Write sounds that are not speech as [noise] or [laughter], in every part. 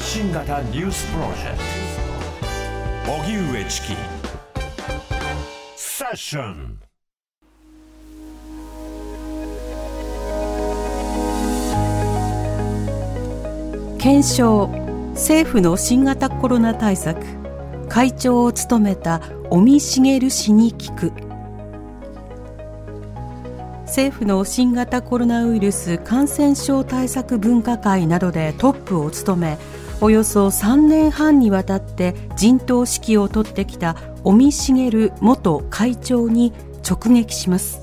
発信型ニュースプロジェクト。荻上チキ。セッション。検証。政府の新型コロナ対策。会長を務めた尾身茂氏に聞く。政府の新型コロナウイルス感染症対策分科会などでトップを務めおよそ3年半にわたって陣頭指揮を執ってきた尾身茂元会長に直撃します。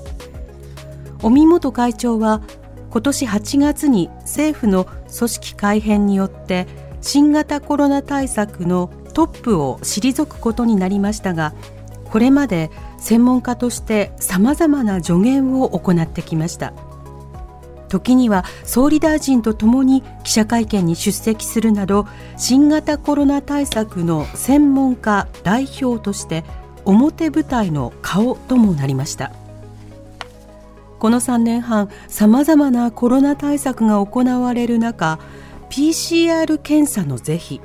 尾身元会長は今年8月に政府の組織改編によって新型コロナ対策のトップを退くことになりましたがこれまで専門家としてさまざまな助言を行ってきました。時には総理大臣とともに記者会見に出席するなど新型コロナ対策の専門家代表として表舞台の顔ともなりました。この3年半さまざまなコロナ対策が行われる中 PCR 検査の是非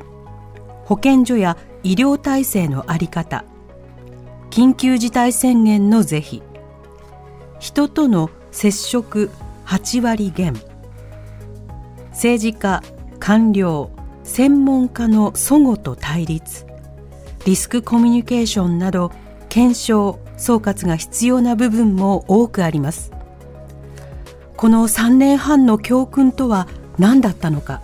保健所や医療体制の在り方緊急事態宣言の是非人との接触8割減。政治家官僚専門家の齟齬と対立。リスクコミュニケーションなど検証総括が必要な部分も多くあります。この3年半の教訓とは何だったのか。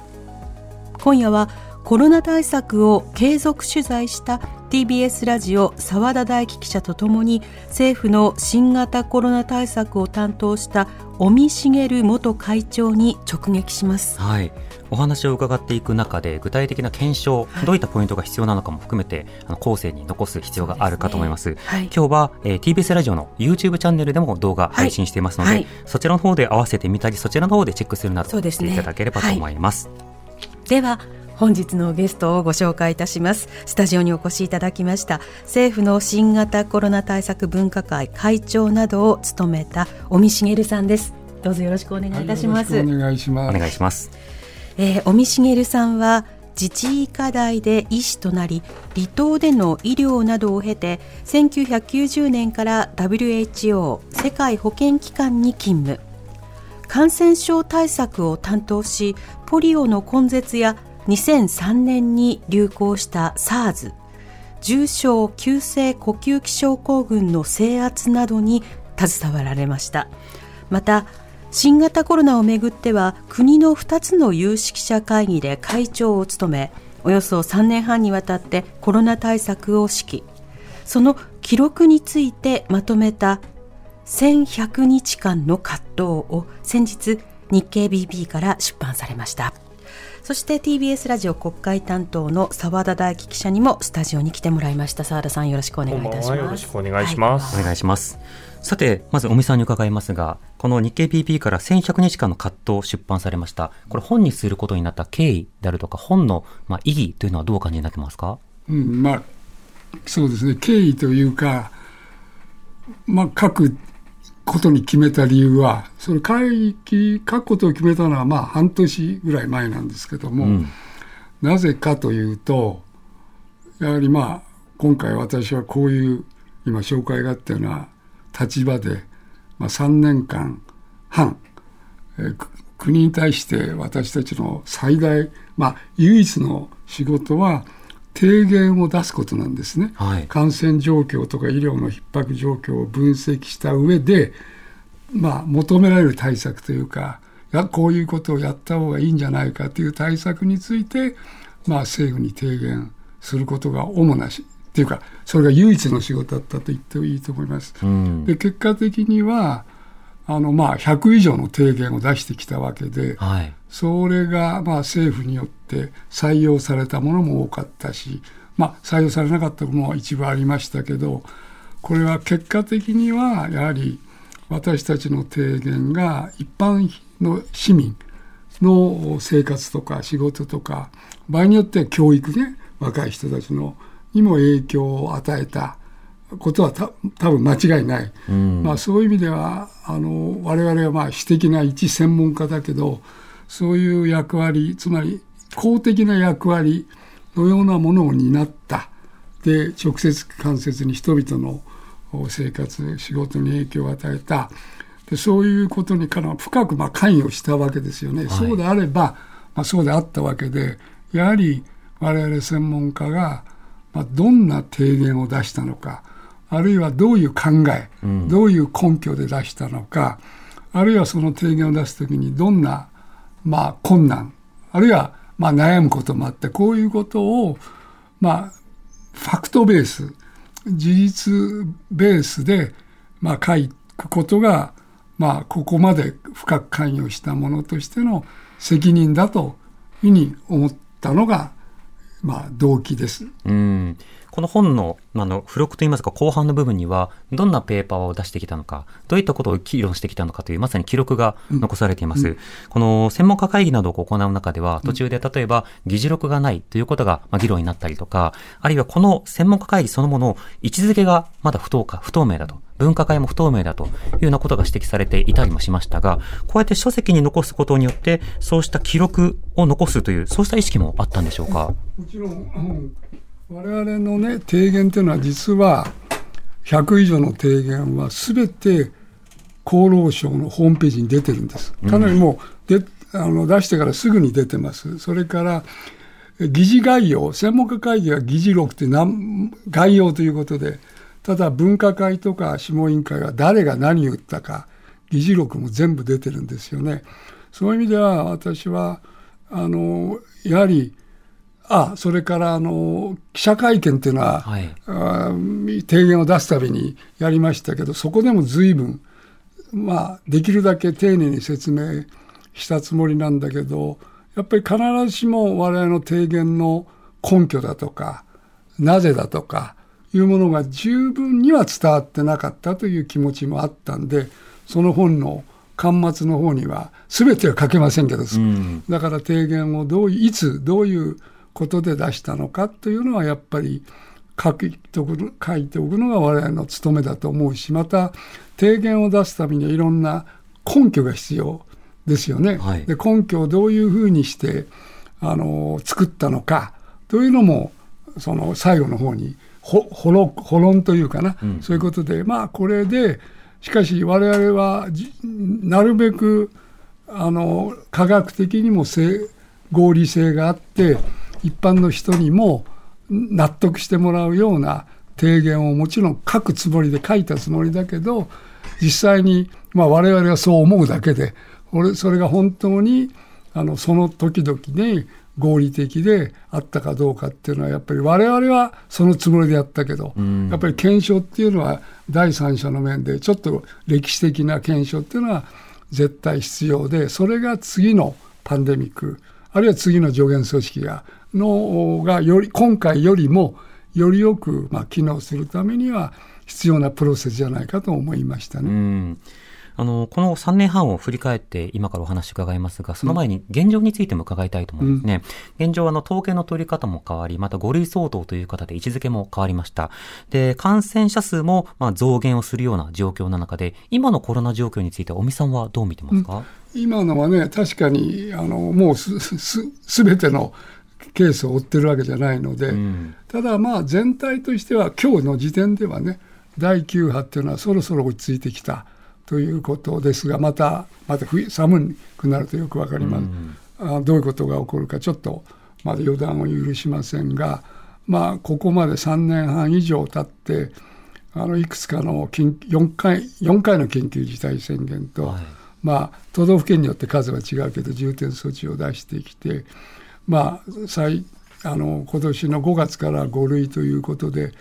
今夜はコロナ対策を継続取材した TBS ラジオ澤田大樹記者とともに政府の新型コロナ対策を担当した尾身茂元会長に直撃します。はい。お話を伺っていく中で具体的な検証、はい、どういったポイントが必要なのかも含めてあの後世に残す必要があるかと思います。すねはい、今日は、えー、TBS ラジオの YouTube チャンネルでも動画配信していますので、はい、そちらの方で合わせてみたりそちらの方でチェックするなどしていただければと思います。では本日のゲストをご紹介いたします。スタジオにお越しいただきました政府の新型コロナ対策分科会会長などを務めた尾身茂さんです。どうぞよろしくお願いいたします、はい、お願いします。お願いします、えー、尾身茂さんは自治医科大で医師となり離島での医療などを経て1990年から WHO 世界保健機関に勤務。感染症対策を担当しポリオの根絶や2003年に流行した SARS 重症急性呼吸器症候群の制圧などに携わられました。また新型コロナをめぐっては国の2つの有識者会議で会長を務めおよそ3年半にわたってコロナ対策を指揮。その記録についてまとめた1100日間の葛藤を先日日経 BP から出版されました。そして TBS ラジオ国会担当の澤田大樹記者にもスタジオに来てもらいました。澤田さんよろしくお願いいたします。よろしくお願いします、はい、お願いします。さてまず尾身さんに伺いますがこの日経 PP から1100日間の葛藤を出版されました。これ本にすることになった経緯であるとか本のまあ意義というのはどうお感じになってますか？うんまあそうですね。経緯というかまあ各ことに決めた理由は、その会期、書くことを決めたのは、まあ、半年ぐらい前なんですけども、うん、なぜかというと、やはりまあ、今回私はこういう、今紹介があったような立場で、まあ、3年間半、えー、国に対して私たちの最大、まあ、唯一の仕事は、提言を出すことなんですね、はい、感染状況とか医療の逼迫状況を分析した上で、まあ、求められる対策というかやこういうことをやった方がいいんじゃないかという対策について、まあ、政府に提言することが主なしっていうかそれが唯一の仕事だったと言ってもいいと思います。うん、で結果的にはあのまあ100以上の提言を出してきたわけで、はい、それがまあ政府によって採用されたものも多かったし、まあ、採用されなかったものは一部ありましたけどこれは結果的にはやはり私たちの提言が一般の市民の生活とか仕事とか場合によっては教育ね若い人たちのにも影響を与えたことはた多分間違いない、うん、まあ、そういう意味ではあの我々はまあ私的な一専門家だけどそういう役割つまり公的な役割のようなものを担った。で直接間接に人々の生活仕事に影響を与えた。でそういうことにから深くまあ関与したわけですよね、はい、そうであれば、まあ、そうであったわけでやはり我々専門家が、まあ、どんな提言を出したのかあるいはどういう考え、うん、どういう根拠で出したのかあるいはその提言を出すときにどんな、まあ、困難あるいはまあ悩むこともあってこういうことを、まあ、ファクトベース事実ベースで、まあ、書くことが、まあ、ここまで深く関与したものとしての責任だというふうに思ったのが、まあ、動機です。うんこの本のあの付録といいますか後半の部分にはどんなペーパーを出してきたのかどういったことを議論してきたのかというまさに記録が残されています、うん、この専門家会議などを行う中では途中で例えば議事録がないということが議論になったりとかあるいはこの専門家会議そのもの位置づけがまだ不透か不透明だと分科会も不透明だというようなことが指摘されていたりもしましたが、こうやって書籍に残すことによって、そうした記録を残すという、そうした意識もあったんでしょうか？もちろん、我々のね、提言というのは実は、100以上の提言はすべて厚労省のホームページに出てるんです。かなりもうで、あの出してからすぐに出てます。それから、議事概要、専門家会議は議事録って概要ということで、ただ分科会とか諮問委員会は誰が何を言ったか、議事録も全部出てるんですよね。そういう意味では私は、あの、やはりあそれからあの記者会見っていうのは、はい、あ提言を出すたびにやりましたけど、そこでも随分、まあ、できるだけ丁寧に説明したつもりなんだけど、やっぱり必ずしも我々の提言の根拠だとか、なぜだとかいうものが十分には伝わってなかったという気持ちもあったんで、その本の巻末の方には、すべては書けませんけど、うん、だから提言をどういつ、どういうことで出したのかというのはやっぱり書いておく書いておくのが我々の務めだと思うしまた提言を出すためにはいろんな根拠が必要ですよね。はい、で根拠をどういうふうにしてあの作ったのかというのもその最後の方にほほろほ論というかな、うん、そういうことでまあこれでしかし我々はなるべくあの科学的にも合理性があって一般の人にも納得してもらうような提言をもちろん書くつもりで書いたつもりだけど実際に、まあ、我々はそう思うだけでそれが本当にあのその時々に合理的であったかどうかっていうのはやっぱり我々はそのつもりでやったけど、やっぱり検証っていうのは第三者の面でちょっと歴史的な検証っていうのは絶対必要でそれが次のパンデミックあるいは次の上限組織がのがより今回よりもよりよく、まあ、機能するためには必要なプロセスじゃないかと思いましたね。あの、この3年半を振り返って今からお話伺いますが、その前に現状についても伺いたいと思うんですね。うん、現状はあの統計の取り方も変わり、また5類相当という方で位置づけも変わりました。で、感染者数もまあ増減をするような状況の中で、今のコロナ状況について尾身さんはどう見てますか、うん、今のはね、確かに、あの、もうす、す、すべてのケースを追ってるわけじゃないので、うん、ただまあ全体としては今日の時点ではね第9波っていうのはそろそろ落ち着いてきたということですがまたまた冬寒くなるとよく分かります、うん、あどういうことが起こるかちょっとまだ予断を許しませんがまあここまで3年半以上経ってあのいくつかの4回 ,4 回の緊急事態宣言と、はい、まあ都道府県によって数は違うけど重点措置を出してきてまあ、最あの今年の5月から5類ということで、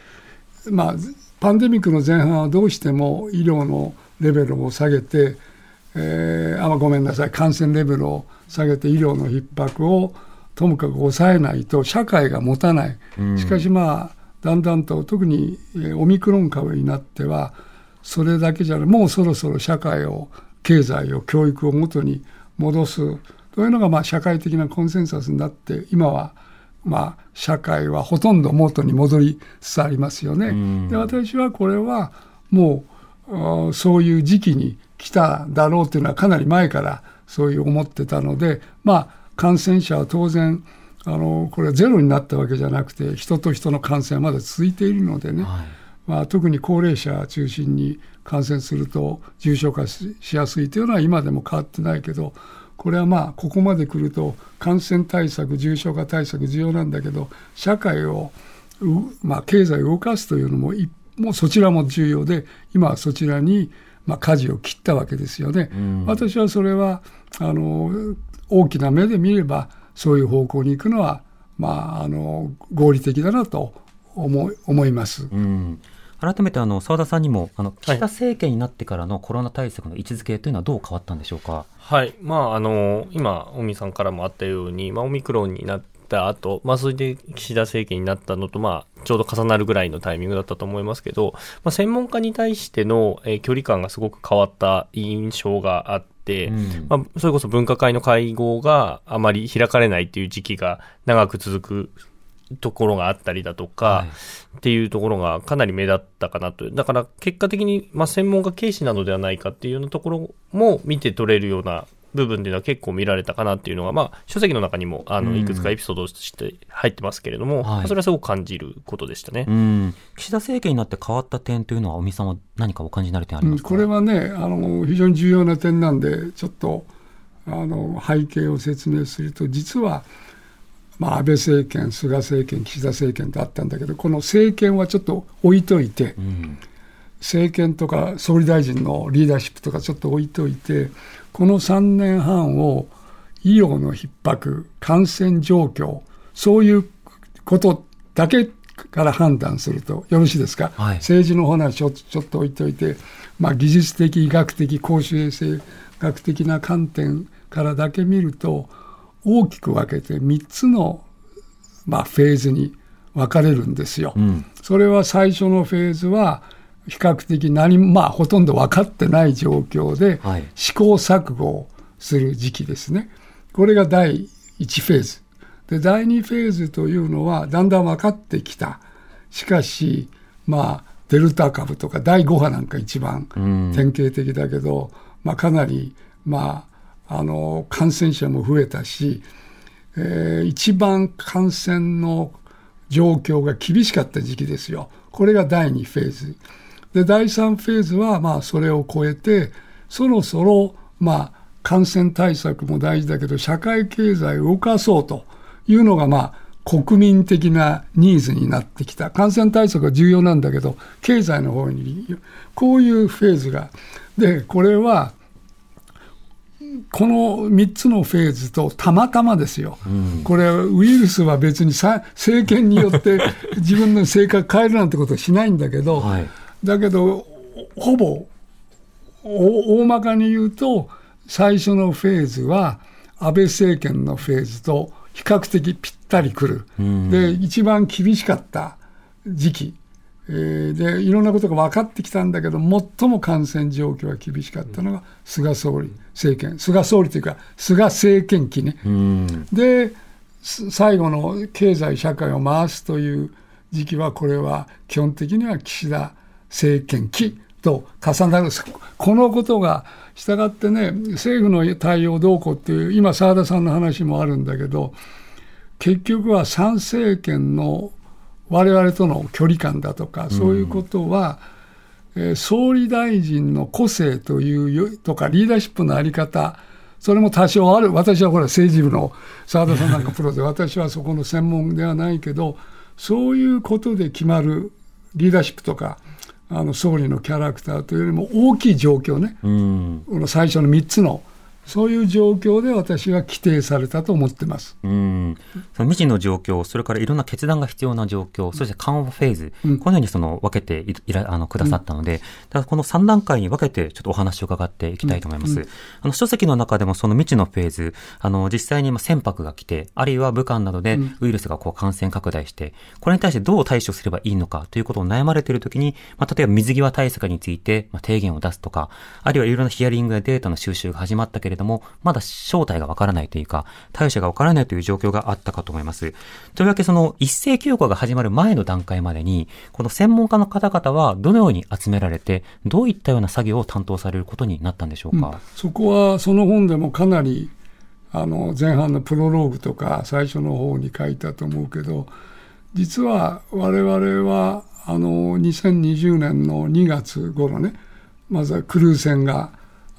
まあ、パンデミックの前半はどうしても医療のレベルを下げて、えー、あごめんなさい。感染レベルを下げて医療の逼迫をともかく抑えないと社会が持たない、しかしまあだんだんと特にオミクロン株になってはそれだけじゃない。もうそろそろ社会を経済を教育を元に戻す。そういうのがまあ社会的なコンセンサスになって今はまあ社会はほとんど元に戻りつつありますよね。で私はこれはもうそういう時期に来ただろうというのはかなり前からそういう思ってたのでまあ感染者は当然あのこれはゼロになったわけじゃなくて人と人の感染はまだ続いているのでね、はい、まあ、特に高齢者中心に感染すると重症化しやすいというのは今でも変わってないけどこれはまあここまで来ると感染対策重症化対策重要なんだけど社会を、まあ、経済を動かすというのももうそちらも重要で今はそちらにまあ舵を切ったわけですよね。私はそれはあの大きな目で見ればそういう方向に行くのは、まあ、あの合理的だなと思思います。うん改めてあの澤田さんにもあの岸田政権になってからのコロナ対策の位置づけというのはどう変わったんでしょうか？はい、まああの今尾身さんからもあったように、まあオミクロンになった後、まあそれで岸田政権になったのとまあちょうど重なるぐらいのタイミングだったと思いますけど、まあ専門家に対しての、えー、距離感がすごく変わった印象があって。うん、まあ、それこそ分科会の会合があまり開かれないっていう時期が長く続くところがあったりだとか、っていうところがかなり目立ったかなと。だから結果的に、まあ、専門家軽視なのではないかっていうようなところも見て取れるような部分でいうのは結構見られたかなっていうのが、まあ、書籍の中にもあのいくつかエピソードとして入ってますけれども、うんそれはすごく感じることでしたね、うん、岸田政権になって変わった点というのは、尾身さんは何かお感じになる点ありますか、うん、これはねあの、非常に重要な点なんで、ちょっとあの背景を説明すると、実は、まあ、安倍政権、菅政権、岸田政権とあったんだけど、この政権はちょっと置いといて、うん、政権とか総理大臣のリーダーシップとかちょっと置いといて、この3年半を医療の逼迫、感染状況、そういうことだけから判断するとよろしいですか、はい、政治の話ちょちょっと置いといて、まあ、技術的、医学的、公衆衛生学的な観点からだけ見ると、大きく分けて3つの、まあ、フェーズに分かれるんですよ。うん、それは最初のフェーズは比較的何まあほとんど分かってない状況で試行錯誤をする時期ですね。これが第1フェーズ。で第2フェーズというのはだんだん分かってきた。しかしまあデルタ株とか第5波なんか一番典型的だけど、うん、まあ、かなりまああの感染者も増えたし、えー、一番感染の状況が厳しかった時期ですよ。これが第2フェーズ。で、第3フェーズは、まあ、それを超えて、そろそろ、まあ、感染対策も大事だけど、社会経済を動かそうというのが、まあ、国民的なニーズになってきた。感染対策は重要なんだけど、経済の方に、こういうフェーズが。で、これは、この3つのフェーズとたまたまですよ、うん、これ、ウイルスは別にさ政権によって [laughs] 自分の性格変えるなんてことはしないんだけど、はい、だけど、ほぼ大まかに言うと、最初のフェーズは安倍政権のフェーズと比較的ぴったりくる、うん、で一番厳しかった時期。えー、でいろんなことが分かってきたんだけど最も感染状況が厳しかったのが菅総理政権。菅総理というか菅政権期ね、うん、で最後の経済社会を回すという時期はこれは基本的には岸田政権期と重なるこのことがしたがってね政府の対応どうこうっていう今澤田さんの話もあるんだけど結局は参政権の我々との距離感だとか、そういうことは、うん、えー、総理大臣の個性というとか、リーダーシップのあり方、それも多少ある、私はこれ政治部の澤田さんなんかプロで、[laughs] 私はそこの専門ではないけど、そういうことで決まるリーダーシップとか、あの総理のキャラクターというよりも大きい状況ね、うん、この最初の3つのそういう状況で私は規定されたと思ってます。うん。その未知の状況、それからいろんな決断が必要な状況、そして緩和フェーズ、うん、このようにその分けていらあのくださったので、うん、この3段階に分けてちょっとお話を伺っていきたいと思います。うん、あの書籍の中でもその未知のフェーズ、あの実際に船舶が来て、あるいは武漢などでウイルスがこう感染拡大して、これに対してどう対処すればいいのかということを悩まれているときに、まあ、例えば水際対策について、まあ、提言を出すとか、あるいはいろいろなヒアリングやデータの収集が始まったけれども、まだ正体がわからないというか、対応者がわからないという状況があったかと思います。というわけその一斉休校が始まる前の段階までに、この専門家の方々はどのように集められて、どういったような作業を担当されることになったんでしょうか？うん、そこはその本でもかなりあの前半のプロローグとか最初の方に書いたと思うけど実は我々はあの2020年の2月頃ねまずはクルー船が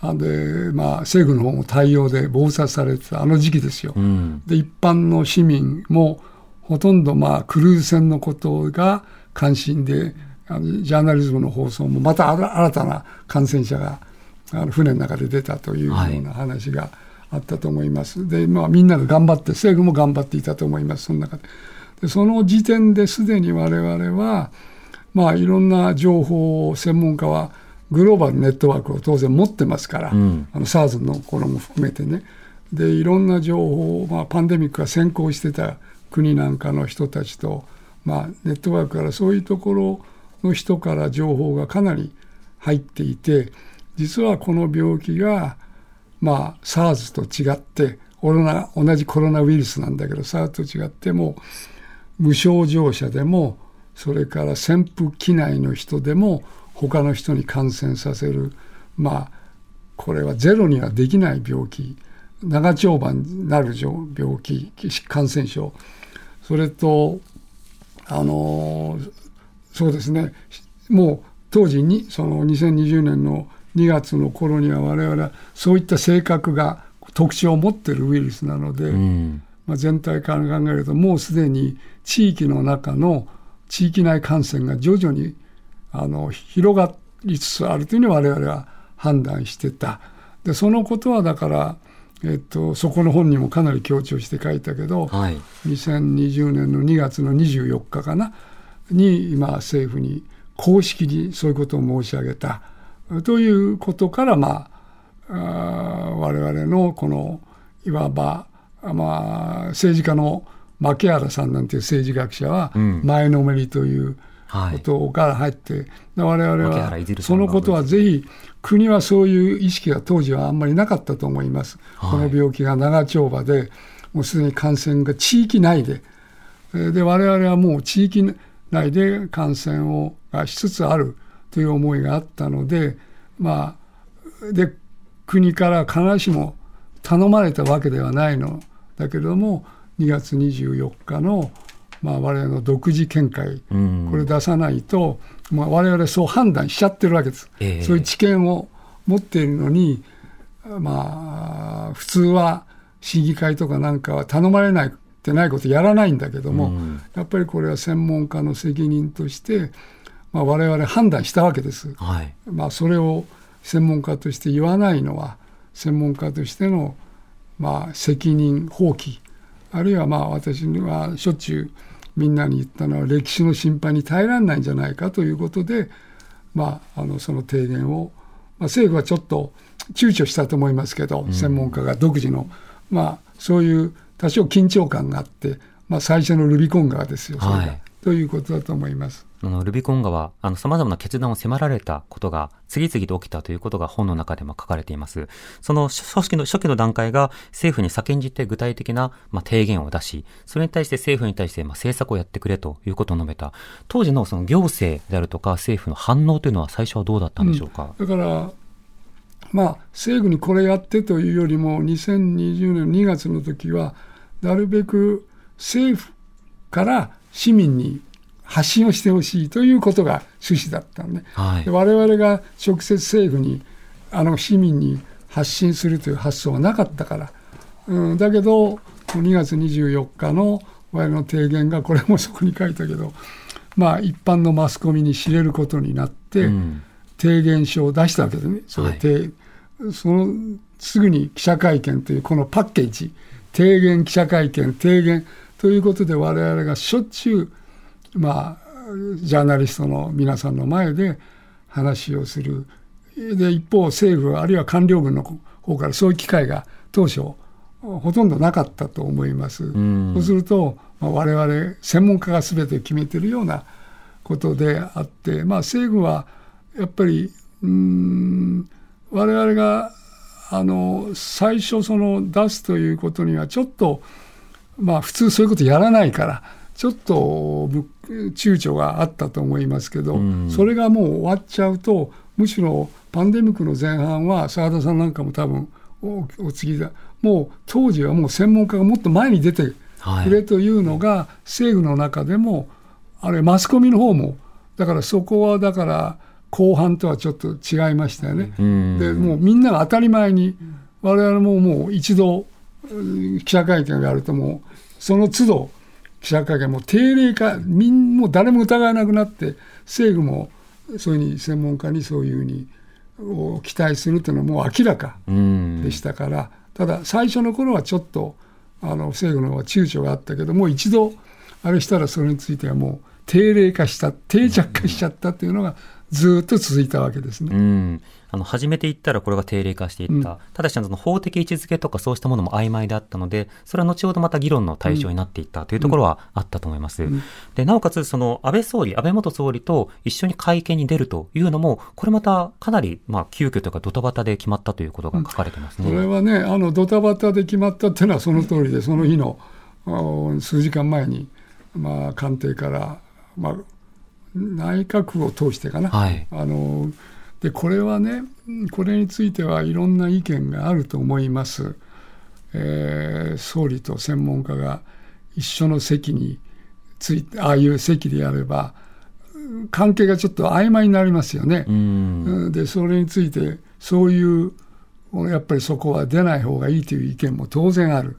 で、まあ、政府の方も対応で暴殺されてたあの時期ですよ。うん、で一般の市民もほとんどまあクルーズ船のことが関心であのジャーナリズムの放送もまた新たな感染者があの船の中で出たというような話があったと思います。はい、で、まあ、みんなが頑張って政府も頑張っていたと思いますその中で。でその時点ですでに我々は、まあ、いろんな情報を専門家はグローバルネットワークを当然持ってますから、うん、あの SARS の頃も含めてね。でいろんな情報を、まあ、パンデミックが先行してた国なんかの人たちと、まあ、ネットワークからそういうところの人から情報がかなり入っていて実はこの病気が、まあ、SARS と違ってコロナ同じコロナウイルスなんだけど SARS と違っても無症状者でもそれから潜伏期内の人でも他の人に感染させる。まあこれはゼロにはできない病気。長丁場になる病気感染症。それとあのそうですね。もう当時にその2020年の2月の頃には我々はそういった性格が特徴を持っているウイルスなので、うん、まあ、全体から考えるともうすでに地域の中の地域内感染が徐々にあの広がりつつあるというふうに我々は判断してた。でそのことはだから、えっと、そこの本にもかなり強調して書いたけど、はい、2020年の2月の24日かなに今政府に公式にそういうことを申し上げた。ということからまああ我々のこのいわば、まあ、政治家の牧原さんなんていう政治学者は前のめりということから入って、はい、我々はそのことはぜひ国はそういう意識が当時はあんまりなかったと思います。はい、この病気が長丁場でもうすでに感染が地域内で。で我々はもう地域内で感染をがしつつあるという思いがあったのでまあで国から必ずしも頼まれたわけではないの。だけれども2月24日の、まあ、我々の独自見解、これ出さないと、まあ、我々そう判断しちゃってるわけです、えー、そういう知見を持っているのに、まあ、普通は市議会とかなんかは頼まれないってないことやらないんだけども、うん、やっぱりこれは専門家の責任として、まあ、我々判断したわけです、はい、まあ、それを専門家として言わないのは専門家としての、まあ、責任放棄あるいはまあ私にはしょっちゅうみんなに言ったのは歴史の心配に耐えられないんじゃないかということで、まあ、あのその提言を、まあ、政府はちょっと躊躇したと思いますけど、うん、専門家が独自の、まあ、そういう多少緊張感があって、まあ、最初のルビコン川ですよ、それが、はい、ということだと思います。あのルビコン川、あの様々な決断を迫られたことが次々と起きたということが本の中でも書かれています。その組織の初期の段階が政府に先んじて具体的な、まあ、提言を出し、それに対して政府に対して、まあ、政策をやってくれということを述べた。当時のその行政であるとか政府の反応というのは最初はどうだったんでしょうか？うん、だからまあ、政府にこれやってというよりも2020年2月の時はなるべく政府から市民に発信をしてほしいということが趣旨だったんで,、はい、で我々が直接政府にあの市民に発信するという発想はなかったから、うん、だけど2月24日の我々の提言がこれもそこに書いたけど、まあ、一般のマスコミに知れることになって、うん、提言書を出したわけですね。それ、はい、そのすぐに記者会見というこのパッケージ提言記者会見提言ということで我々がしょっちゅうまあ、ジャーナリストの皆さんの前で話をする。で、一方、政府あるいは官僚軍の方からそういう機会が当初、ほとんどなかったと思います。そうすると、まあ、我々、専門家が全て決めてるようなことであって、まあ、政府はやっぱり、うん、我々があの最初その出すということにはちょっとまあ普通そういうことやらないからちょっと躊躇があったと思いますけど、うん、それがもう終わっちゃうとむしろパンデミックの前半は澤田さんなんかも多分おお次だ。もう当時はもう専門家がもっと前に出てくれというのが、政府の中でもあれマスコミの方もだからそこはだから後半とはちょっと違いましたよね。でもうみんなが当たり前に我々ももう一度記者会見があるともうその都度記者会見も定例化みんもう誰も疑わなくなって政府もそういうふうに専門家にそういうふうにを期待するというのはもう明らかでしたから、ただ最初の頃はちょっとあの政府の方は躊躇があったけどもう一度あれしたらそれについてはもう定例化した定着化しちゃったっていうのがずっと続いたわけですね。うん。あの始めていったらこれが定例化していった、うん、ただしその法的位置づけとかそうしたものも曖昧であったのでそれは後ほどまた議論の対象になっていったというところはあったと思います、うん、でなおかつその安倍総理安倍元総理と一緒に会見に出るというのもこれまたかなりまあ急遽というかドタバタで決まったということが書かれてますね、うん、これはねあのドタバタで決まったっていうのはその通りでその日の数時間前にまあ官邸からまあ内閣府を通してかな、はい、あのでこれはねこれについてはいろんな意見があると思います、えー、総理と専門家が一緒の席についてああいう席でやれば関係がちょっと曖昧になりますよね。でそれについてそういうやっぱりそこは出ない方がいいという意見も当然ある。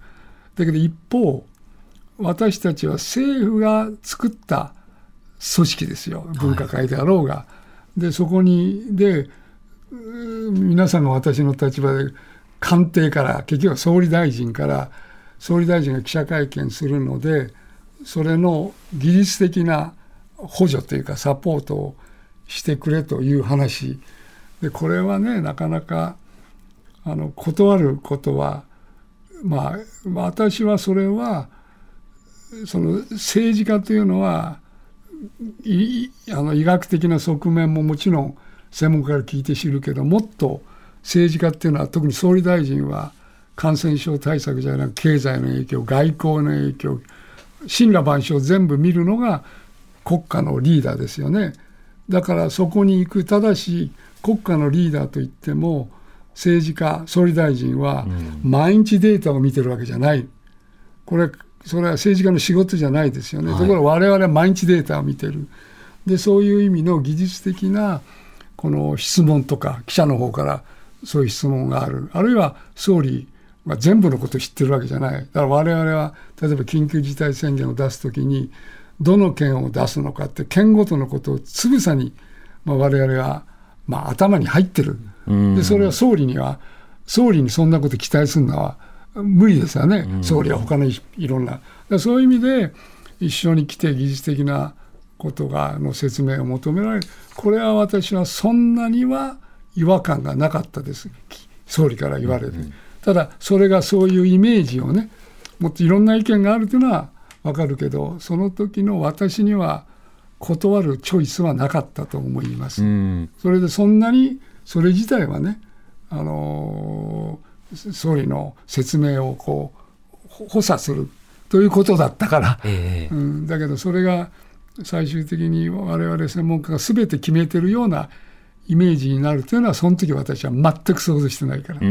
だけど一方私たちは政府が作った組織ですよ。分科会であろうが。はい、でそこにで皆さんが私の立場で官邸から結局は総理大臣から総理大臣が記者会見するのでそれの技術的な補助というかサポートをしてくれという話。でこれはねなかなかあの断ることはまあ私はそれはその政治家というのはあの医学的な側面ももちろん専門家から聞いて知るけどもっと政治家っていうのは特に総理大臣は感染症対策じゃなく経済の影響外交の影響神羅万象全部見るのが国家のリーダーですよね。だからそこに行くただし国家のリーダーといっても政治家総理大臣は毎日データを見てるわけじゃない。これそれは政治家の仕事じゃないですよね、はい、ところが我々は毎日データを見てる。でそういう意味の技術的なこの質問とか記者の方からそういう質問がある。あるいは総理は全部のことを知ってるわけじゃない。だから我々は例えば緊急事態宣言を出す時にどの県を出すのかって県ごとのことをつぶさに、まあ、我々は、まあ、頭に入ってる。でそれは総理には総理にそんなこと期待するのは無理ですよね、うん、総理は他のいろんな。そういう意味で、一緒に来て技術的なことがの説明を求められる、これは私はそんなには違和感がなかったです、総理から言われて。うん、ただ、それがそういうイメージをね、もっといろんな意見があるというのは分かるけど、その時の私には断るチョイスはなかったと思います。うん、それでそんなにそれ自体はね、あのー総理の説明をこう補佐するということだったから、えー、うん、だけどそれが最終的に我々専門家が全て決めてるようなイメージになるというのはその時私は全く想像してないから。[laughs]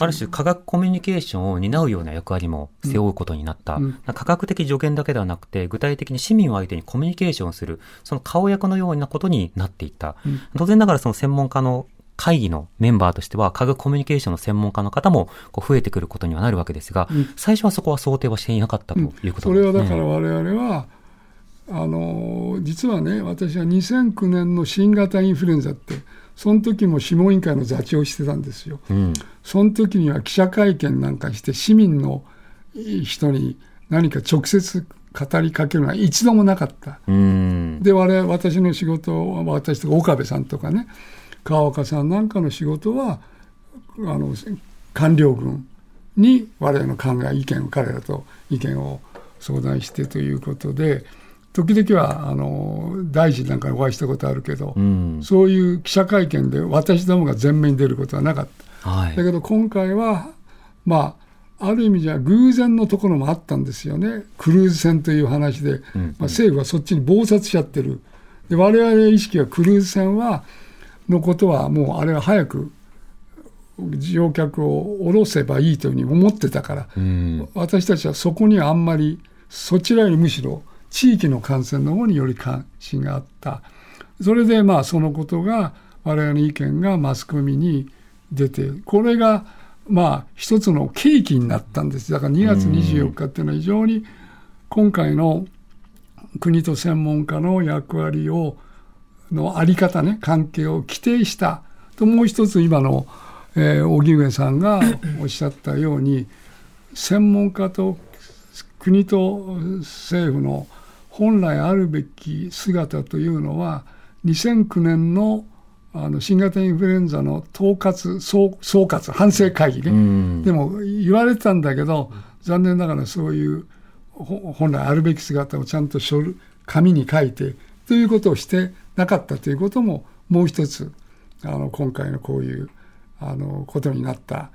ある種科学コミュニケーションを担うような役割も背負うことになった、うん、科学的助言だけではなくて具体的に市民を相手にコミュニケーションするその顔役のようなことになっていった、うん、当然ながらその専門家の会議のメンバーとしては、科学コミュニケーションの専門家の方もこう増えてくることにはなるわけですが、うん、最初はそこは想定はしていなかったということですね。それはだから我々は、あの実はね、私は2009年の新型インフルエンザって、その時も諮問委員会の座長をしてたんですよ。うん、その時には記者会見なんかして、市民の人に何か直接語りかけるのは一度もなかった。で、我々、私の仕事は、私とか岡部さんとかね、川岡さんなんかの仕事はあの官僚軍に我々の考え意見を彼らと意見を相談してということで時々はあの大臣なんかにお会いしたことあるけど、うん、そういう記者会見で私どもが前面に出ることはなかった、はい、だけど今回はまあある意味じゃ偶然のところもあったんですよね。クルーズ船という話で、うん。うん、まあ、政府はそっちに忙殺しちゃってる。で我々の意識はクルーズ船はのことはもうあれは早く乗客を降ろせばいいというふうに思ってたから、うん、私たちはそこにはあんまりそちらよりむしろ地域の感染の方により関心があった。それでまあそのことが我々の意見がマスコミに出てこれがまあ一つの契機になったんですだから2月24日っていうのは非常に今回の国と専門家の役割をの在り方ね関係を規定した。ともう一つ今の、えー、荻上さんが [coughs] おっしゃったように専門家と国と政府の本来あるべき姿というのは2009年のあの新型インフルエンザの統括総総括反省会議ね、でも言われてたんだけど残念ながらそういう本来あるべき姿をちゃんと書紙に書いてということをしてなかったということももう一つあの今回のこういうあのことになった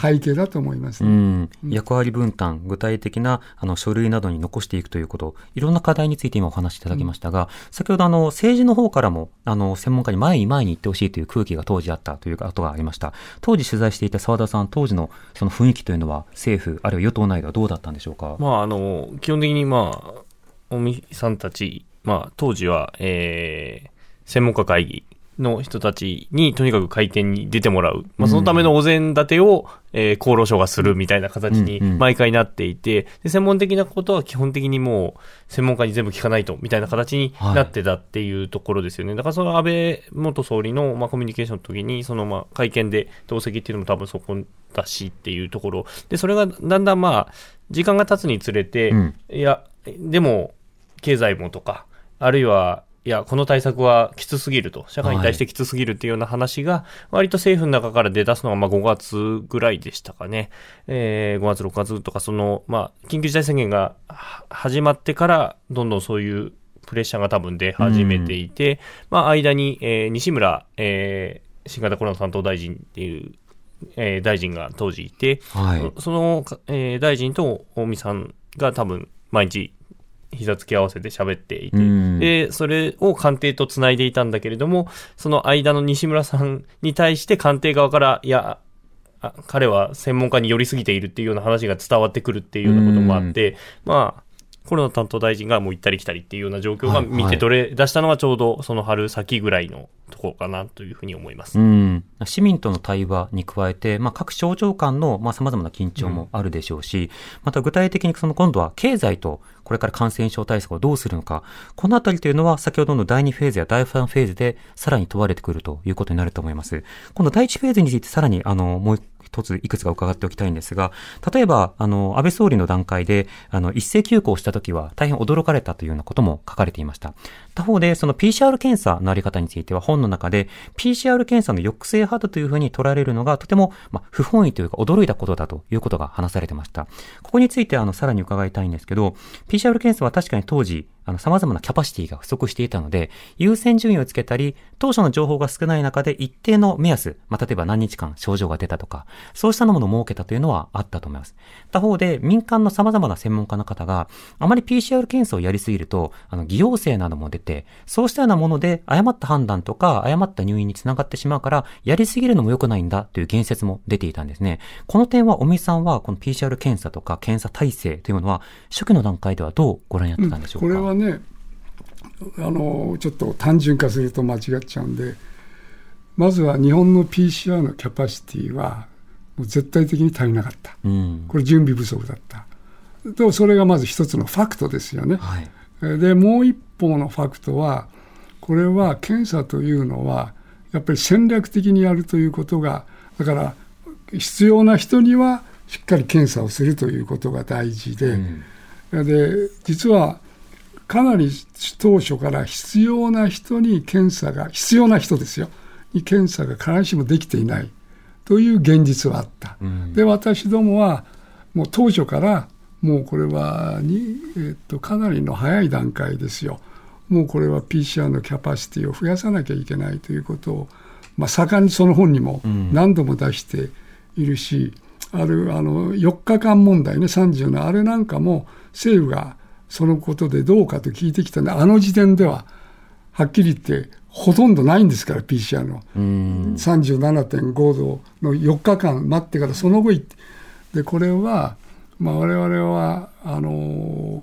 背景だと思います、ね、うん役割分担、具体的なあの書類などに残していくということ、いろんな課題について今お話しいただきましたが、うん、先ほどあの政治の方からもあの専門家に前に前に行ってほしいという空気が当時あったということがありました。当時取材していた澤田さん、当時のその雰囲気というのは政府、あるいは与党内ではどうだったんでしょうか？まあ、あの基本的に、まあ、尾身さんたち、まあ、当時は、えー、専門家会議の人たちにとにかく会見に出てもらう。まあ、そのためのお膳立てを、えー、厚労省がするみたいな形に毎回なっていて、で専門的なことは基本的にもう専門家に全部聞かないとみたいな形になってたっていうところですよね。だからその安倍元総理の、まあ、コミュニケーションの時に、そのまあ会見で同席っていうのも多分そこだしっていうところ。で、それがだんだんまあ、時間が経つにつれて、うん、いや、でも、経済もとか、あるいは、いや、この対策はきつすぎると、社会に対してきつすぎるっていうような話が、割と政府の中から出だすのがまあ5月ぐらいでしたかね。えー、5月、6月とか、その、まあ、緊急事態宣言が始まってから、どんどんそういうプレッシャーが多分出始めていて、うん、まあ、間に、えー、西村、えー、新型コロナ担当大臣っていう、えー、大臣が当時いて、はい、その、えー、大臣と大見さんが多分毎日膝つき合わせて喋っていて、で、それを官邸と繋いでいたんだけれども、その間の西村さんに対して官邸側から、いや、彼は専門家に寄りすぎているっていうような話が伝わってくるっていうようなこともあって、まあ、コロナ担当大臣がもう行ったり来たりっていうような状況が見て取れ出したのがちょうどその春先ぐらいのところかなというふうに思います。うん市民との対話に加えて、まあ、各省庁間のさまざ、まな緊張もあるでしょうし、うん、また具体的にその今度は経済とこれから感染症対策をどうするのか、このあたりというのは先ほどの第2フェーズや第3フェーズでさらに問われてくるということになると思います。今度第1フェーズについてさらにあのもう一一ついくつか伺っておきたいんですが、例えば、あの、安倍総理の段階で、あの、一斉休校した時は大変驚かれたというようなことも書かれていました。他方で、その PCR 検査のあり方については本の中で、PCR 検査の抑制派だというふうに捉えられるのが、とても、まあ、不本意というか驚いたことだということが話されてました。ここについて、あの、さらに伺いたいんですけど、PCR 検査は確かに当時、あの、様々なキャパシティが不足していたので、優先順位をつけたり、当初の情報が少ない中で一定の目安、まあ、例えば何日間症状が出たとか、そうしたものを設けたというのはあったと思います。他方で、民間の様々な専門家の方が、あまり PCR 検査をやりすぎると、あの、偽陽性なども出て、そうしたようなもので、誤った判断とか、誤った入院につながってしまうから、やりすぎるのも良くないんだという言説も出ていたんですね。この点は、尾身さんは、この PCR 検査とか検査体制というものは、初期の段階ではどうご覧になってたんでしょうか、うん、はね、あのちょっと単純化すると間違っちゃうんでまずは日本の PCR のキャパシティはもう絶対的に足りなかった、うん、これ準備不足だった。とそれがまず一つのファクトですよね、はい、でもう一方のファクトはこれは検査というのはやっぱり戦略的にやるということがだから必要な人にはしっかり検査をするということが大事で、うん、で実はかなり当初から必要な人に検査が、必要な人ですよ、に検査が必ずしもできていないという現実はあった。うん、で、私どもは、もう当初から、もうこれはに、えっと、かなりの早い段階ですよ。もうこれは PCR のキャパシティを増やさなきゃいけないということを、まあ、盛んにその本にも何度も出しているし、うん、あるあの4日間問題ね、30のあれなんかも政府がそのことでどうかと聞いてきたんで、あの時点では、はっきり言ってほとんどないんですから PCR の。37.5度の4日間待ってからその後行ってでこれは、まあ、我々はあのー、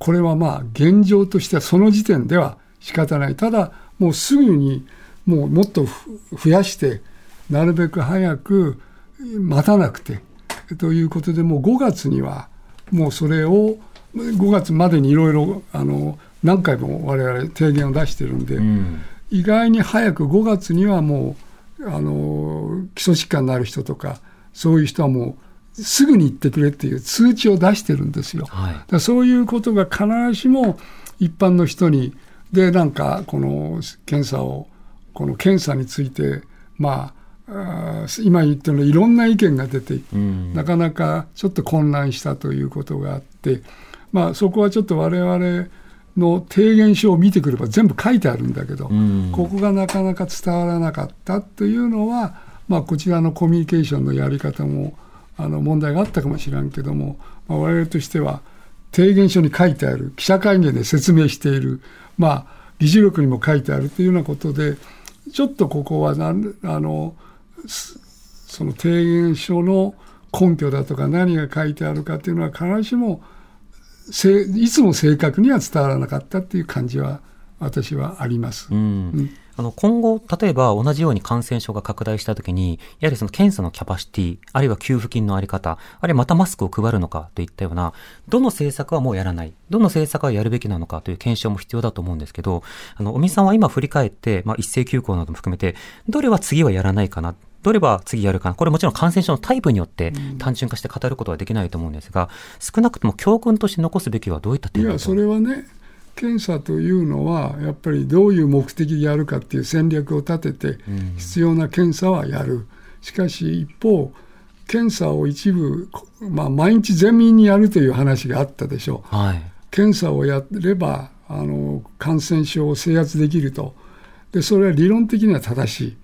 これはまあ現状としてはその時点では仕方ない。ただもうすぐにもうもっと増やしてなるべく早く待たなくてということでもう5月にはもうそれを5月までにいろいろ何回も我々提言を出してるんで、うん、意外に早く5月にはもうあの基礎疾患のある人とかそういう人はもうすぐに行ってくれっていう通知を出してるんですよ。はい、だそういうことが必ずしも一般の人にでなんかこの検査をこの検査についてまあ今言ってるのいろんな意見が出て、うん、なかなかちょっと混乱したということがあって、まあ、そこはちょっと我々の提言書を見てくれば全部書いてあるんだけど、うん、ここがなかなか伝わらなかったというのは、まあ、こちらのコミュニケーションのやり方もあの問題があったかもしれんけども、まあ、我々としては提言書に書いてある記者会見で説明している、まあ、議事録にも書いてあるというようなことでちょっとここはあのその提言書の根拠だとか何が書いてあるかというのは必ずしもいつも正確には伝わらなかったっていう感じは私はあります。うん、うんあの今後、例えば同じように感染症が拡大したときに、やはりその検査のキャパシティ、あるいは給付金のあり方、あるいはまたマスクを配るのかといったような、どの政策はもうやらない、どの政策はやるべきなのかという検証も必要だと思うんですけど、あの、尾身さんは今振り返って、まあ、一斉休校なども含めて、どれは次はやらないかな、どれば次やるかな、これもちろん感染症のタイプによって単純化して語ることはできないと思うんですが、少なくとも教訓として残すべきはどういった点いや、それはね、検査というのはやっぱりどういう目的でやるかっていう戦略を立てて必要な検査はやる、しかし一方検査を一部、まあ、毎日全民にやるという話があったでしょう、はい、検査をやればあの感染症を制圧できると。でそれは理論的には正しい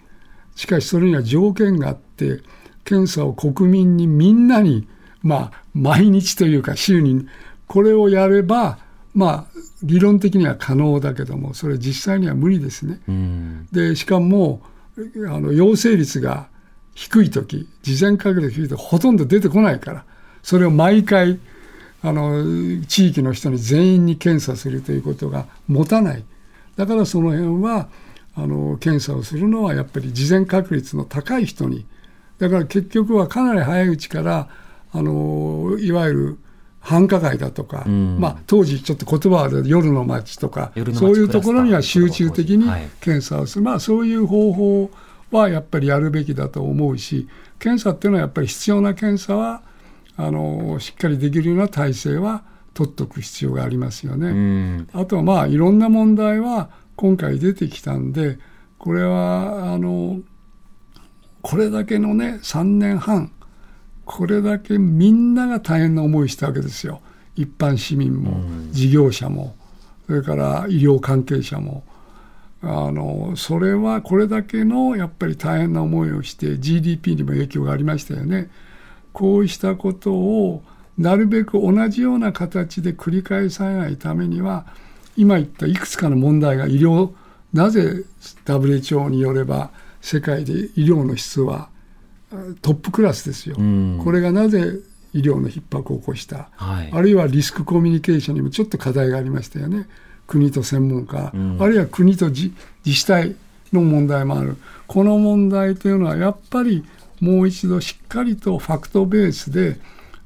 しかしそれには条件があって検査を国民にみんなにまあ毎日というか週にこれをやればまあ理論的には可能だけどもそれ実際には無理ですね。でしかもあの陽性率が低い時事前確率低いとほとんど出てこないからそれを毎回あの地域の人に全員に検査するということが持たないだからその辺はあの検査をするのはやっぱり事前確率の高い人に。だから結局はかなり早いうちからあのいわゆる繁華街だとか、うん、まあ、当時ちょっと言葉は夜の街とかそういうところには集中的に検査をする、はい、まあ、そういう方法はやっぱりやるべきだと思うし検査っていうのはやっぱり必要な検査はあのしっかりできるような体制は取っておく必要がありますよね。うん、あとはまあいろんな問題は今回出てきたんでこれはあのこれだけのね3年半これだけみんなが大変な思いしたわけですよ。一般市民も事業者もそれから医療関係者も。あのそれはこれだけのやっぱり大変な思いをして GDP にも影響がありましたよね。こうしたことをなるべく同じような形で繰り返さないためには今言ったいくつかの問題が医療なぜ WHO によれば世界で医療の質はトップクラスですよ、うん、これがなぜ医療の逼迫を起こした、はい、あるいはリスクコミュニケーションにもちょっと課題がありましたよね。国と専門家、うん、あるいは国と自治体の問題もある。この問題というのはやっぱりもう一度しっかりとファクトベースで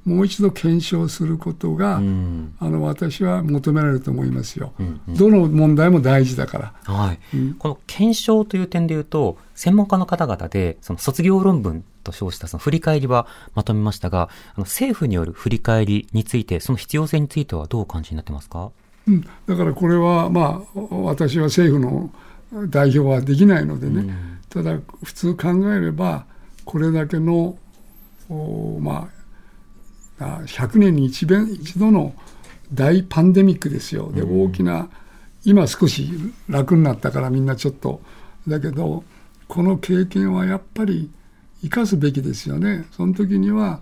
もう一度検証することが、うん、あの私は求められると思いますよ、うんうん、どの問題も大事だから、はい、うん、この検証という点でいうと専門家の方々でその卒業論文と称したその振り返りはまとめましたがあの政府による振り返りについてその必要性についてはどうお感じになってますか、うん、だからこれはまあ私は政府の代表はできないのでね、うん、ただ普通考えればこれだけのまあ100年に一遍一度の大パンデミックですよ。で大きな今少し楽になったからみんなちょっとだけどこの経験はやっぱり生かすべきですよね。その時には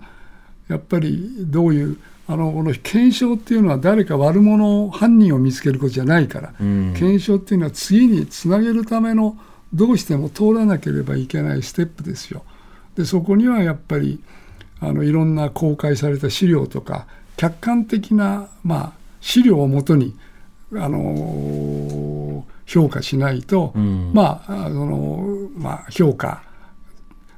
やっぱりどういうあのこの検証っていうのは誰か悪者犯人を見つけることじゃないから、うん、検証っていうのは次につなげるためのどうしても通らなければいけないステップですよ。でそこにはやっぱりあのいろんな公開された資料とか客観的な、まあ、資料をもとに、あの評価しないと、うん、まあそのまあ、評価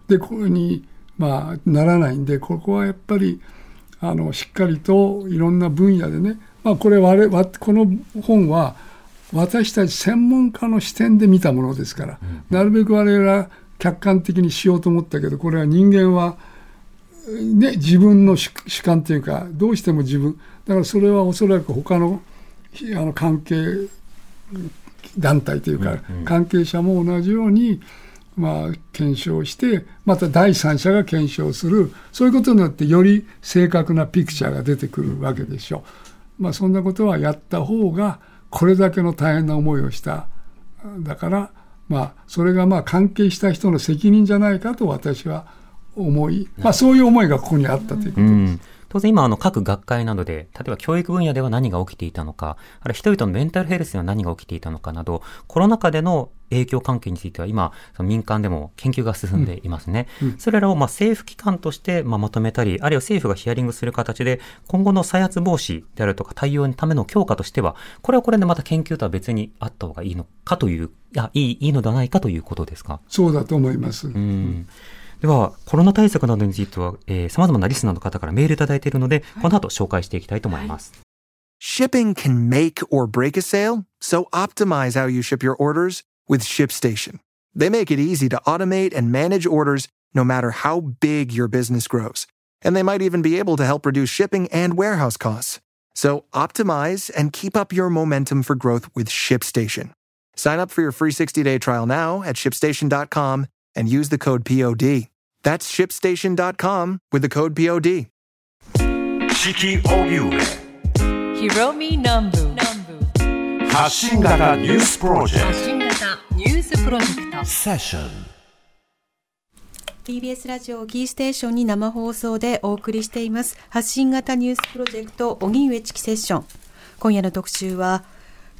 でここに、まあ、ならないんでここはやっぱり。あのしっかりといろんな分野でね、まあ、これ我この本は私たち専門家の視点で見たものですから、うん、なるべく我々は客観的にしようと思ったけどこれは人間は、ね、自分の主観というかどうしても自分だからそれはおそらく他のあの関係団体というか、関係者も同じようにまあ、検証してまた第三者が検証するそういうことによってより正確なピクチャーが出てくるわけでしょう。まあ、そんなことはやった方がこれだけの大変な思いをしただから、まあ、それがまあ関係した人の責任じゃないかと私は思い、まあ、そういう思いがここにあったということです。うん当然今あの各学会などで、例えば教育分野では何が起きていたのか、あるいは人々のメンタルヘルスでは何が起きていたのかなど、コロナ禍での影響関係については今、その民間でも研究が進んでいますね。うんうん、それらをまあ政府機関としてまあまとめたり、あるいは政府がヒアリングする形で、今後の再発防止であるとか対応のための強化としては、これはこれでまた研究とは別にあった方がいいのかという、いや、いい、いいのではないかということですか？そうだと思います。うんでは、コロナ対策などについては、えー、様々なリスナーの方からメールいただいているので、この後紹介していきたいと思います。Shipping can make or break a sale, so optimize how you ship your orders with ShipStation. They make it easy to automate and manage orders no matter how big your business grows. And they might even be able to help reduce shipping and warehouse costs. So optimize and keep up your momentum for growth with ShipStation. Sign up for your free 60-day trial now at shipstation.com and use the code POD. That's shipstation.com with the code POD. 四季荻上ひろみ南部発信型ニュースプロジェクト発信型ニュースプロジェクトセッション TBS ラジオキーステーションに生放送でお送りしています。発信型ニュースプロジェクト荻上チキセッション。今夜の特集は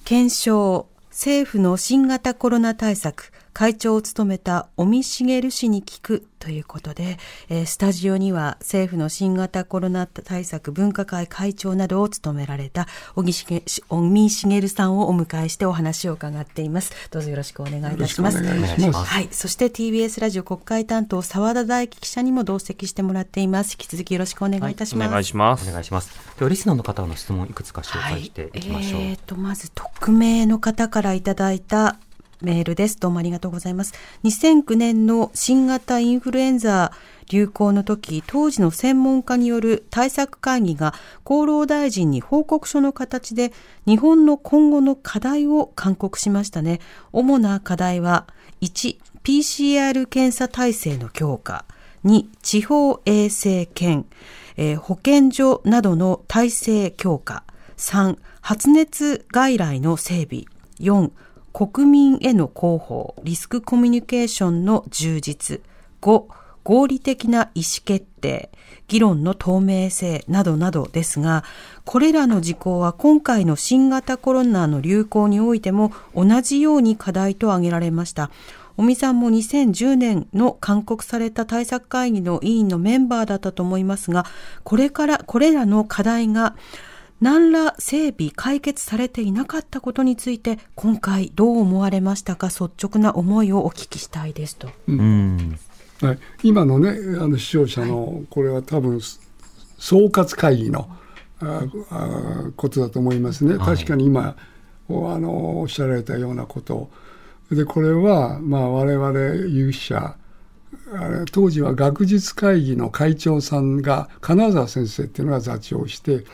検証政府の新型コロナ対策会長を務めた尾身茂氏に聞くということで、えー、スタジオには政府の新型コロナ対策分科会会長などを務められた尾身茂さんをお迎えしてお話を伺っています。どうぞよろしくお願いいたします。はい。そして TBS ラジオ国会担当澤田大樹記者にも同席してもらっています。引き続きよろしくお願いいたします。はい、お願いします。お願いします。ではリスナーの方の質問いくつか紹介していきましょう。はい、えっ、ー、とまず匿名の方からいただいたメールです。どうもありがとうございます。2009年の新型インフルエンザ流行の時、当時の専門家による対策会議が厚労大臣に報告書の形で日本の今後の課題を勧告しましたね。主な課題は、1、PCR 検査体制の強化、2、地方衛生圏、えー、保健所などの体制強化、3、発熱外来の整備、4、国民への広報、リスクコミュニケーションの充実。5、合理的な意思決定、議論の透明性などなどですが、これらの事項は今回の新型コロナの流行においても同じように課題と挙げられました。尾身さんも2010年の勧告された対策会議の委員のメンバーだったと思いますが、これから、これらの課題が何ら整備解決されていなかったことについて今回どう思われましたか？率直な思いをお聞きしたいですと。うん。はい、今のねあの視聴者のこれは多分総括会議のああことだと思いますね。確かに今、あのおっしゃられたようなこと。でこれはまあ我々有識者あれ当時は学術会議の会長さんが金沢先生っていうのが座長して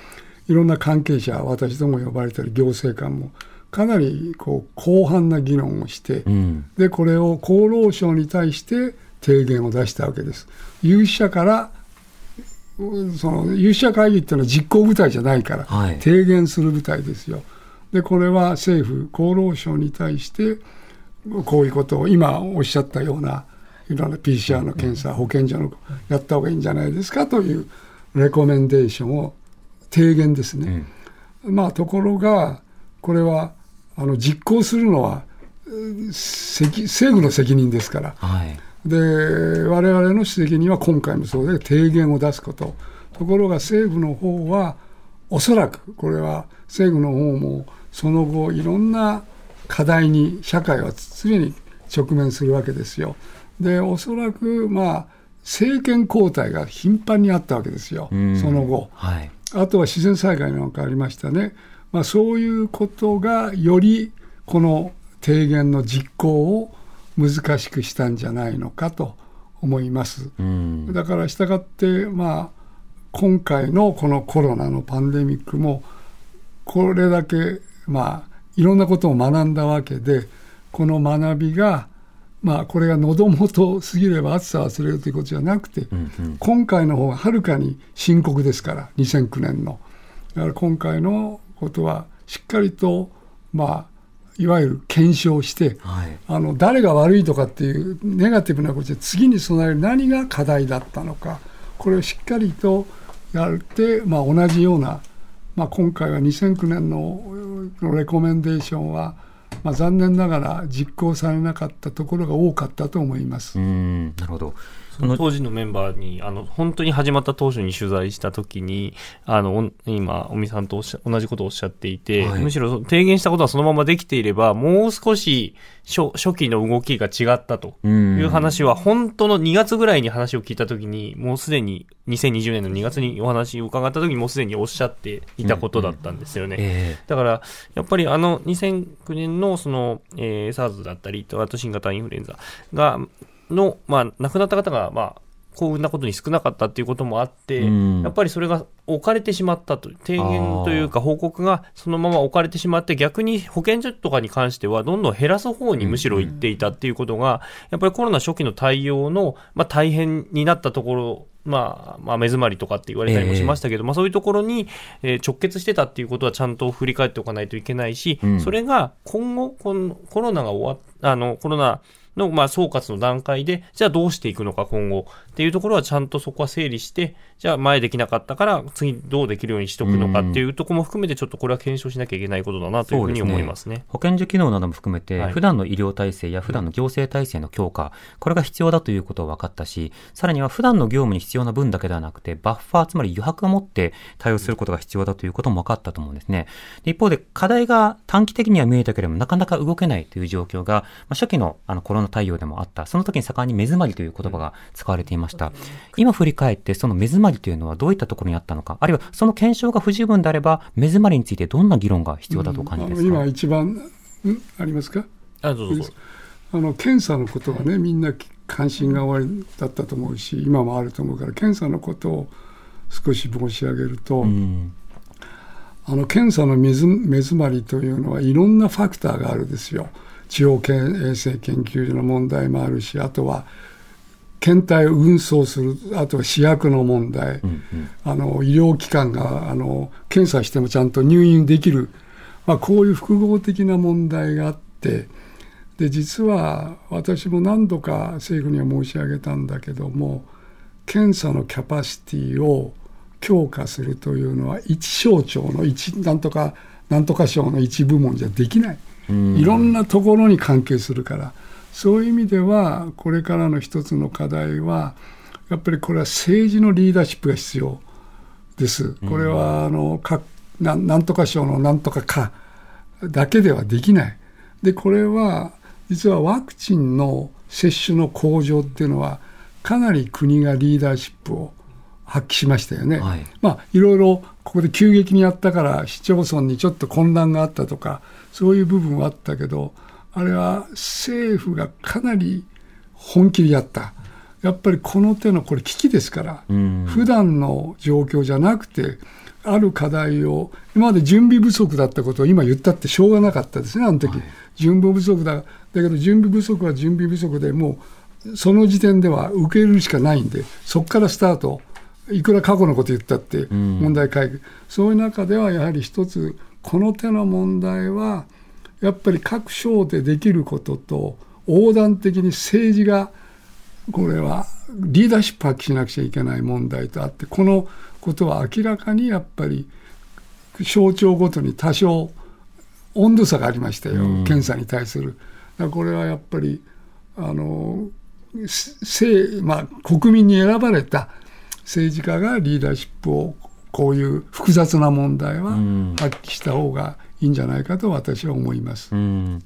いろんな関係者私ども呼ばれたり行政官もかなりこう広範な議論をして、うん、でこれを厚労省に対して提言を出したわけです。有識者からその有識者会議っていうのは実行部隊じゃないから、はい、提言する部隊ですよ。でこれは政府厚労省に対してこういうことを今おっしゃったようないろんな PCR の検査、保健所のやった方がいいんじゃないですかというレコメンデーションを提言ですね。うん、まあところがこれはあの実行するのは政府の責任ですから、はい、で我々の責任は今回もそうで提言を出すこと、ところが政府の方は、おそらくこれは政府の方もその後、いろんな課題に社会は常に直面するわけですよ。で、おそらく、まあ、政権交代が頻繁にあったわけですよ、その後、はい、あとは自然災害なんかありましたね、まあ、そういうことがよりこの提言の実行を難しくしたんじゃないのかと思います。だからしたがって、まあ、今回のこのコロナのパンデミックもこれだけ、まあ、いろんなことを学んだわけでこの学びがまあ、これが喉元過ぎれば暑さ忘れるということじゃなくて、うんうん、今回の方がはるかに深刻ですから、2009年の。だから今回のことはしっかりと、まあ、いわゆる検証して、はい、あの誰が悪いとかっていうネガティブなことで次に備える何が課題だったのか、これをしっかりとやって、まあ、同じような、まあ、今回は2009年のレコメンデーションは、まあ、残念ながら実行されなかったところが多かったと思います。なるほど当時のメンバーに、あの、本当に始まった当初に取材したときに、あの、今、尾身さんと同じことをおっしゃっていて、はい、むしろ提言したことはそのままできていれば、もう少し初初期の動きが違ったという話は、本当の2月ぐらいに話を聞いたときに、もうすでに2020年の2月にお話を伺ったときに、もうすでにおっしゃっていたことだったんですよね。うんうん。えー、だから、やっぱりあの2009年のその、えー、SARS だったり、あと新型インフルエンザが、の、まあ、亡くなった方が、まあ、幸運なことに少なかったっていうこともあって、うん、やっぱりそれが置かれてしまったと、提言というか報告がそのまま置かれてしまって、逆に保健所とかに関しては、どんどん減らす方にむしろ行っていたっていうことが、やっぱりコロナ初期の対応の、まあ、大変になったところ、まあ、まあ、目詰まりとかって言われたりもしましたけど、えー、まあ、そういうところに、えー、直結してたっていうことはちゃんと振り返っておかないといけないし、うん、それが今後、このコロナが終わっあの、コロナの、まあ、総括の段階で、じゃあどうしていくのか今後っていうところはちゃんとそこは整理して、じゃあ前できなかったから次どうできるようにしとくのかっていうところも含めてちょっとこれは検証しなきゃいけないことだなというふうに思いますね。すね保健所機能なども含めて、普段の医療体制や普段の行政体制の強化、これが必要だということは分かったし、さらには普段の業務に必要な分だけではなくて、バッファー、つまり余白を持って対応することが必要だということも分かったと思うんですね。一方で課題が短期的には見えたけれども、なかなか動けないという状況が、まあ、初期のあのコロナ対応でもあったその時に盛んに目詰まりという言葉が使われていました。今振り返って、その目詰まりというのはどういったところにあったのか、あるいはその検証が不十分であれば、目詰まりについてどんな議論が必要だとお感じですか、うん、今一番、んありますか？あどうぞあの検査のことはね、みんな関心が終わりだったと思うし、今もあると思うから、検査のことを少し申し上げると、うん、あの検査の目詰まりというのはいろんなファクターがあるんですよ。地方衛生研究所の問題もあるしあとは検体を運送するあとは試薬の問題、うんうん、あの医療機関があの検査してもちゃんと入院できる、まあ、こういう複合的な問題があって。で実は私も何度か政府には申し上げたんだけども検査のキャパシティを強化するというのは一省庁の一なんとかなんとか省の一部門じゃできない。いろんなところに関係するからそういう意味ではこれからの一つの課題はやっぱりこれは政治のリーダーシップが必要です。これはあのかななんとか省のなんとかかだけではできない。でこれは実はワクチンの接種の向上っていうのはかなり国がリーダーシップを発揮しましたよね。はい、まあいろいろここで急激にやったから市町村にちょっと混乱があったとかそういう部分はあったけど、あれは政府がかなり本気でやった。やっぱりこの手のこれ危機ですから、普段の状況じゃなくて、ある課題を、今まで準備不足だったことを今言ったってしょうがなかったですね、あの時、はい、準備不足だ。だけど準備不足は準備不足でもう、その時点では受け入れるしかないんで、そこからスタート。いくら過去のこと言ったって問題解決、うん、そういう中ではやはり一つこの手の問題はやっぱり各省でできることと横断的に政治がこれはリーダーシップ発揮しなくちゃいけない問題とあってこのことは明らかにやっぱり省庁ごとに多少温度差がありましたよ、検査に対する。これはやっぱりあの政、まあ、国民に選ばれた政治家がリーダーシップをこういう複雑な問題は発揮した方がいいんじゃないかと私は思います。うん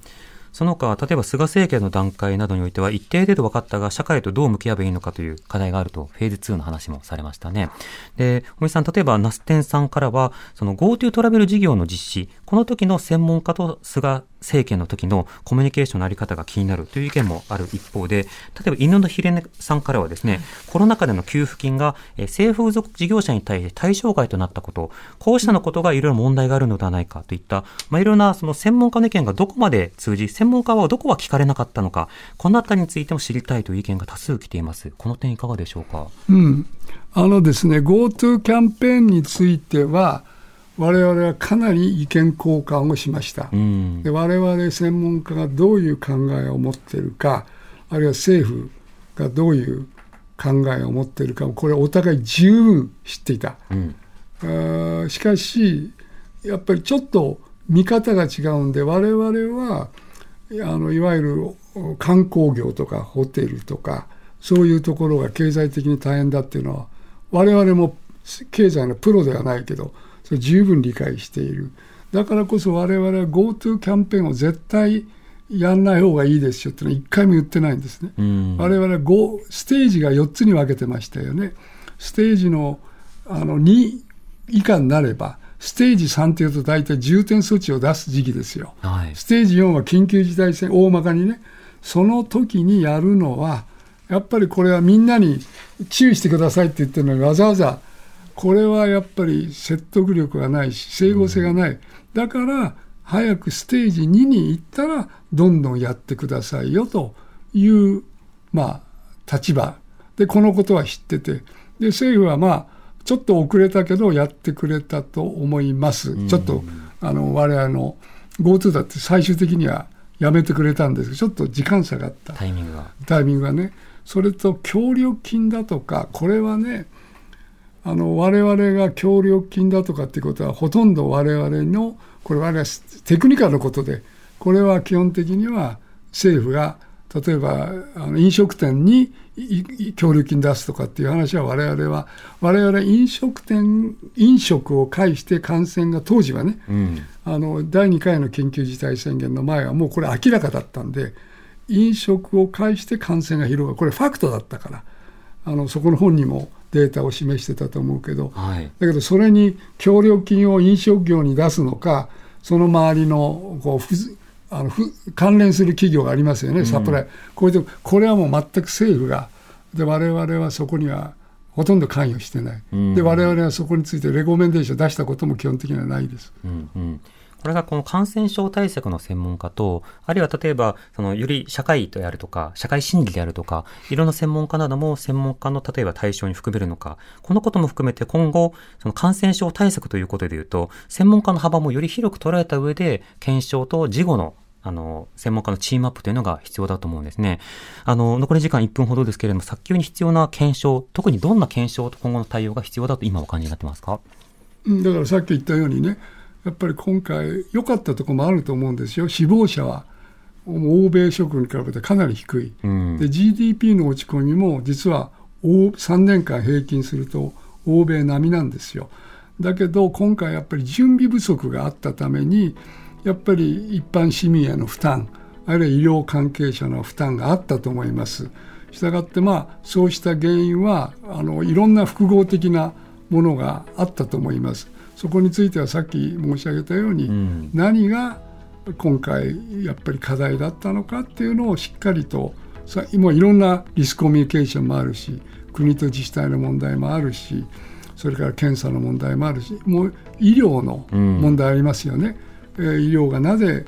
その他、例えば菅政権の段階などにおいては、一定程度分かったが、社会とどう向き合えばいいのかという課題があると、フェーズ2の話もされましたね。で、堀さん、例えば、ナステンさんからは、その GoTo トラベル事業の実施、この時の専門家と菅政権の時のコミュニケーションのあり方が気になるという意見もある一方で、例えば犬のひれねさんからはですね、コロナ禍での給付金が政府付属事業者に対して対象外となったこと、こうしたのことがいろいろ問題があるのではないかといった、まあ、いろんなその専門家の意見がどこまで通じ、専門家はどこは聞かれなかったのか、このあたりについても知りたいという意見が多数来ています。この点いかがでしょうか？うん。あのですね、GoTo キャンペーンについては、我々はかなり意見交換をしました。うん、で我々専門家がどういう考えを持っているか、あるいは政府がどういう考えを持っているかこれお互い十分知っていた。うん、しかし、やっぱりちょっと見方が違うんで、我々は、あのいわゆる観光業とかホテルとか、そういうところが経済的に大変だっていうのは、我々も経済のプロではないけど、それ十分理解している。だからこそ我々は GoTo キャンペーンを絶対やんない方がいいですよってのは一回も言ってないんですね。我々は5ステージが4つに分けてましたよね。ステージのあの2以下になれば、ステージ3というと大体重点措置を出す時期ですよ。はい、ステージ4は緊急事態宣大まかにね、その時にやるのは、やっぱりこれはみんなに注意してくださいって言ってるのにわざわざこれはやっぱり説得力がないし整合性がない、だから早くステージ2に行ったらどんどんやってくださいよというまあ立場。でこのことは知ってて。で政府はまあちょっと遅れたけどやってくれたと思います、ちょっとあの我々の GoTo だって最終的にはやめてくれたんです。けどちょっと時間差があった。タイミングが。タイミングがね。それと協力金だとかこれはねあの我々が協力金だとかっていうことはほとんど我々のこれはテクニカルのことでこれは基本的には政府が例えばあの飲食店に協力金出すとかっていう話は我々は我々飲食店飲食を介して感染が当時はね、うん、あの第2回の緊急事態宣言の前はもうこれ明らかだったんで飲食を介して感染が広がる。これファクトだったからあのそこの本にもデータを示してたと思うけど、はい、だけどそれに協力金を飲食業に出すのかその周りのこうふあのふ関連する企業がありますよね、サプライ、うん、これでこれはもう全く政府が、で我々はそこにはほとんど関与してない、うん、で我々はそこについてレコメンデーション出したことも基本的にはないです。うんうんこれがこの感染症対策の専門家と、あるいは例えば、そのより社会であるとか、社会心理であるとか、いろんな専門家なども専門家の例えば対象に含めるのか、このことも含めて今後、その感染症対策ということでいうと、専門家の幅もより広く捉えた上で、検証と事後のあの、専門家のチームアップというのが必要だと思うんですね。あの、残り時間1分ほどですけれども、早急に必要な検証、特にどんな検証と今後の対応が必要だと今お感じになってますか？だからさっき言ったようにね、やっぱり今回良かったところもあると思うんですよ。死亡者は。欧米諸国に比べてかなり低い、うん、で GDP の落ち込みも実は3年間平均すると欧米並みなんですよ。だけど今回やっぱり準備不足があったためにやっぱり一般市民への負担あるいは医療関係者の負担があったと思います。したがってまあそうした原因はあのいろんな複合的なものがあったと思いますそこについてはさっき申し上げたように、うん、何が今回やっぱり課題だったのかっていうのをしっかりとさ今いろんなリスクコミュニケーションもあるし国と自治体の問題もあるしそれから検査の問題もあるしもう医療の問題ありますよね。うん、え医療がなぜ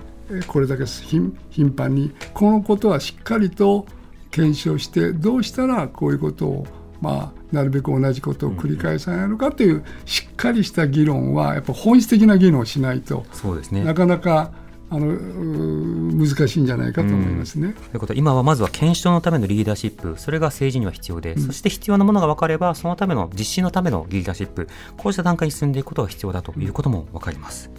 これだけ頻繁にこのことはしっかりと検証してどうしたらこういうことをまあなるべく同じことを繰り返さないのかというしっかりした議論はやっぱ本質的な議論をしないとそうです、ね、なかなかあの難しいんじゃないかと思いますね。ということ今はまずは検証のためのリーダーシップそれが政治には必要で、うん、そして必要なものが分かればそのための実施のためのリーダーシップこうした段階に進んでいくことが必要だということも分かります。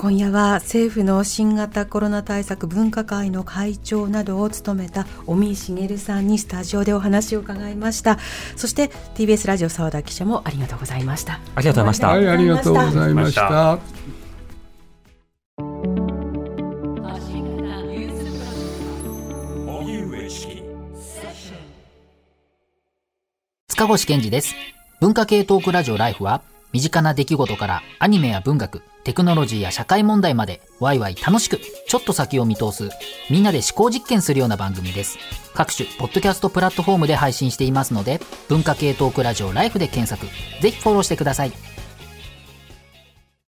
今夜は政府の新型コロナ対策分科会の会長などを務めた尾身茂さんにスタジオでお話を伺いました。そして TBS ラジオ澤田記者もありがとうございました。ありがとうございました。はいありがとうございました。塚越健二です。文化系トークラジオライフは身近な出来事からアニメや文学、テクノロジーや社会問題までワイワイ楽しくちょっと先を見通すみんなで思考実験するような番組です。各種ポッドキャストプラットフォームで配信していますので文化系トークラジオライフで検索ぜひフォローしてください。